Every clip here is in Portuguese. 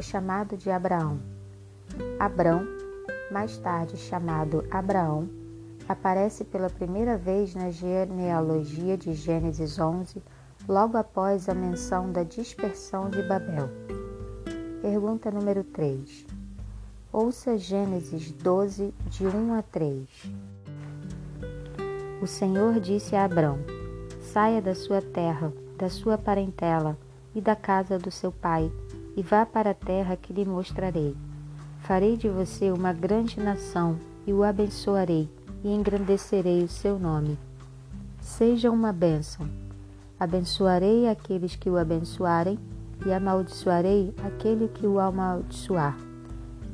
o chamado de Abraão. Abrão, mais tarde chamado Abraão, aparece pela primeira vez na genealogia de Gênesis 11, logo após a menção da dispersão de Babel. Pergunta número 3. Ouça Gênesis 12, de 1 a 3. O Senhor disse a Abrão: Saia da sua terra, da sua parentela e da casa do seu pai, e vá para a terra que lhe mostrarei. Farei de você uma grande nação e o abençoarei e engrandecerei o seu nome. Seja uma bênção. Abençoarei aqueles que o abençoarem e amaldiçoarei aquele que o amaldiçoar.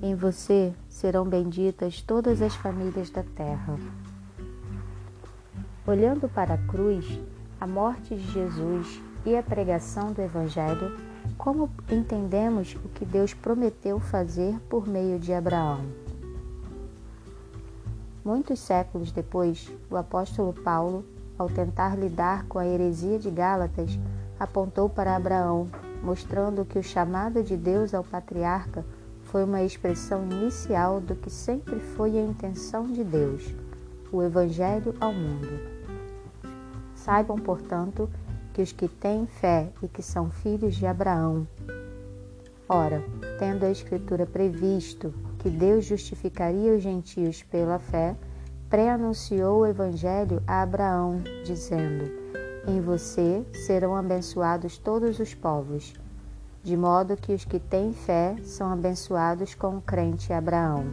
Em você serão benditas todas as famílias da terra. Olhando para a cruz, a morte de Jesus e a pregação do Evangelho, como entendemos o que Deus prometeu fazer por meio de Abraão? Muitos séculos depois, o apóstolo Paulo, ao tentar lidar com a heresia de Gálatas, apontou para Abraão, mostrando que o chamado de Deus ao patriarca foi uma expressão inicial do que sempre foi a intenção de Deus, o Evangelho ao mundo. Saibam, portanto, que os que têm fé e que são filhos de Abraão. Ora, tendo a Escritura previsto que Deus justificaria os gentios pela fé, pré-anunciou o Evangelho a Abraão, dizendo: Em você serão abençoados todos os povos, de modo que os que têm fé são abençoados com o crente Abraão.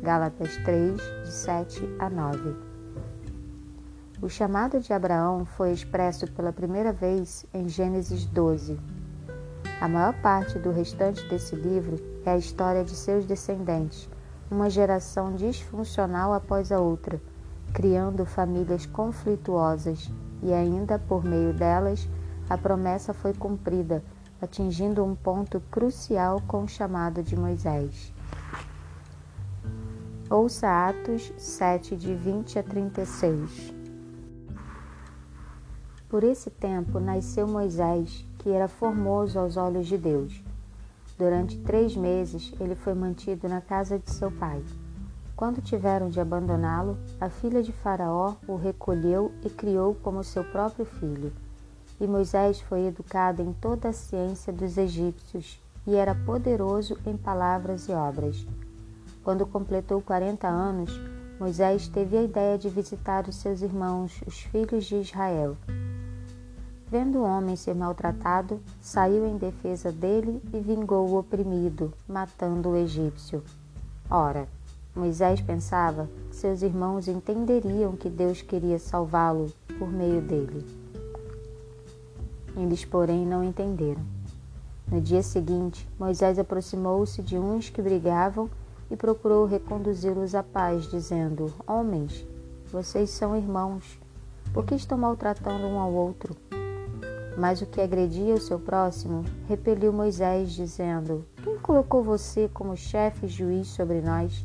Gálatas 3, de 7 a 9. O chamado de Abraão foi expresso pela primeira vez em Gênesis 12. A maior parte do restante desse livro é a história de seus descendentes, uma geração disfuncional após a outra, criando famílias conflituosas, e ainda por meio delas, a promessa foi cumprida, atingindo um ponto crucial com o chamado de Moisés. Ouça Atos 7, de 20 a 36. Por esse tempo nasceu Moisés, que era formoso aos olhos de Deus Durante três meses ele foi mantido na casa de seu pai. Quando tiveram de abandoná-lo, a filha de Faraó o recolheu e criou como seu próprio filho. E Moisés foi educado em toda a ciência dos egípcios e era poderoso em palavras e obras. Quando completou 40 anos, Moisés teve a ideia de visitar os seus irmãos, os filhos de Israel. Vendo o homem ser maltratado, saiu em defesa dele e vingou o oprimido, matando o egípcio. Ora, Moisés pensava que seus irmãos entenderiam que Deus queria salvá-lo por meio dele. Eles, porém, não entenderam. No dia seguinte, Moisés aproximou-se de uns que brigavam e procurou reconduzi-los à paz, dizendo: Homens, vocês são irmãos, por que estão maltratando um ao outro? Mas o que agredia o seu próximo repeliu Moisés, dizendo: Quem colocou você como chefe e juiz sobre nós?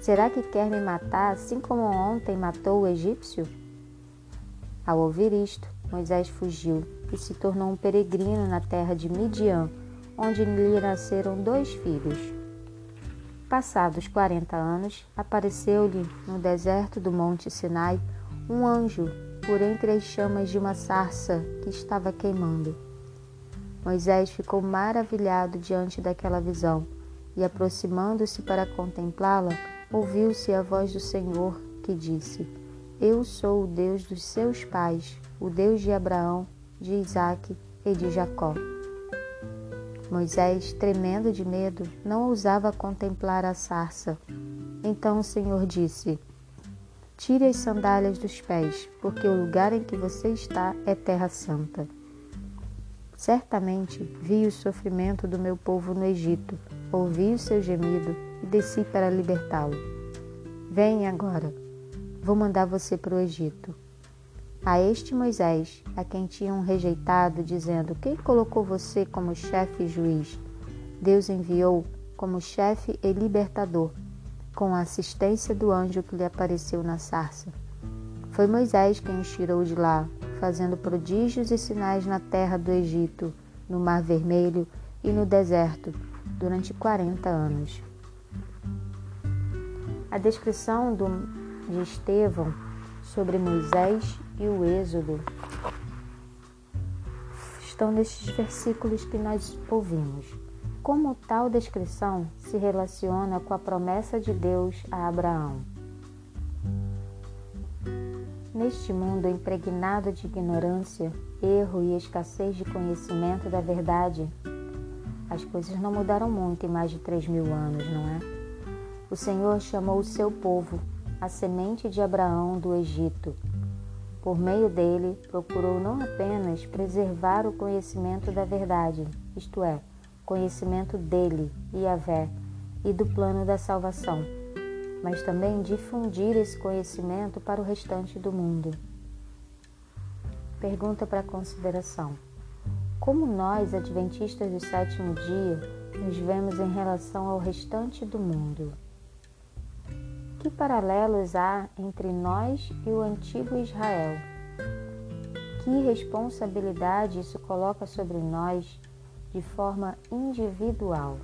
Será que quer me matar assim como ontem matou o egípcio? Ao ouvir isto, Moisés fugiu e se tornou um peregrino na terra de Midian, onde lhe nasceram dois filhos. Passados quarenta anos, apareceu-lhe no deserto do Monte Sinai um anjo por entre as chamas de uma sarça que estava queimando. Moisés ficou maravilhado diante daquela visão e, aproximando-se para contemplá-la, ouviu-se a voz do Senhor que disse: Eu sou o Deus dos seus pais, o Deus de Abraão, de Isaque e de Jacó. Moisés, tremendo de medo, não ousava contemplar a sarça. Então o Senhor disse: Tire as sandálias dos pés, porque o lugar em que você está é terra santa. Certamente vi o sofrimento do meu povo no Egito, ouvi o seu gemido e desci para libertá-lo. Venha agora, vou mandar você para o Egito. A este Moisés, a quem tinham rejeitado, dizendo: Quem colocou você como chefe e juiz? Deus enviou como chefe e libertador com a assistência do anjo que lhe apareceu na sarça. Foi Moisés quem os tirou de lá, fazendo prodígios e sinais na terra do Egito, no Mar Vermelho e no deserto, durante 40 anos. A descrição do, de Estevão sobre Moisés e o Êxodo estão nestes versículos que nós ouvimos. Como tal descrição se relaciona com a promessa de Deus a Abraão? Neste mundo impregnado de ignorância, erro e escassez de conhecimento da verdade, as coisas não mudaram muito em mais de três mil anos, não é? O Senhor chamou o seu povo, a semente de Abraão do Egito. Por meio dele, procurou não apenas preservar o conhecimento da verdade, isto é, conhecimento dele, Yahvé, e do plano da salvação mas também difundir esse conhecimento para o restante do mundo. Pergunta para consideração: Como nós, adventistas do sétimo dia, nos vemos em relação ao restante do mundo? Que paralelos há entre nós e o antigo Israel? Que responsabilidade isso coloca sobre nós de forma individual?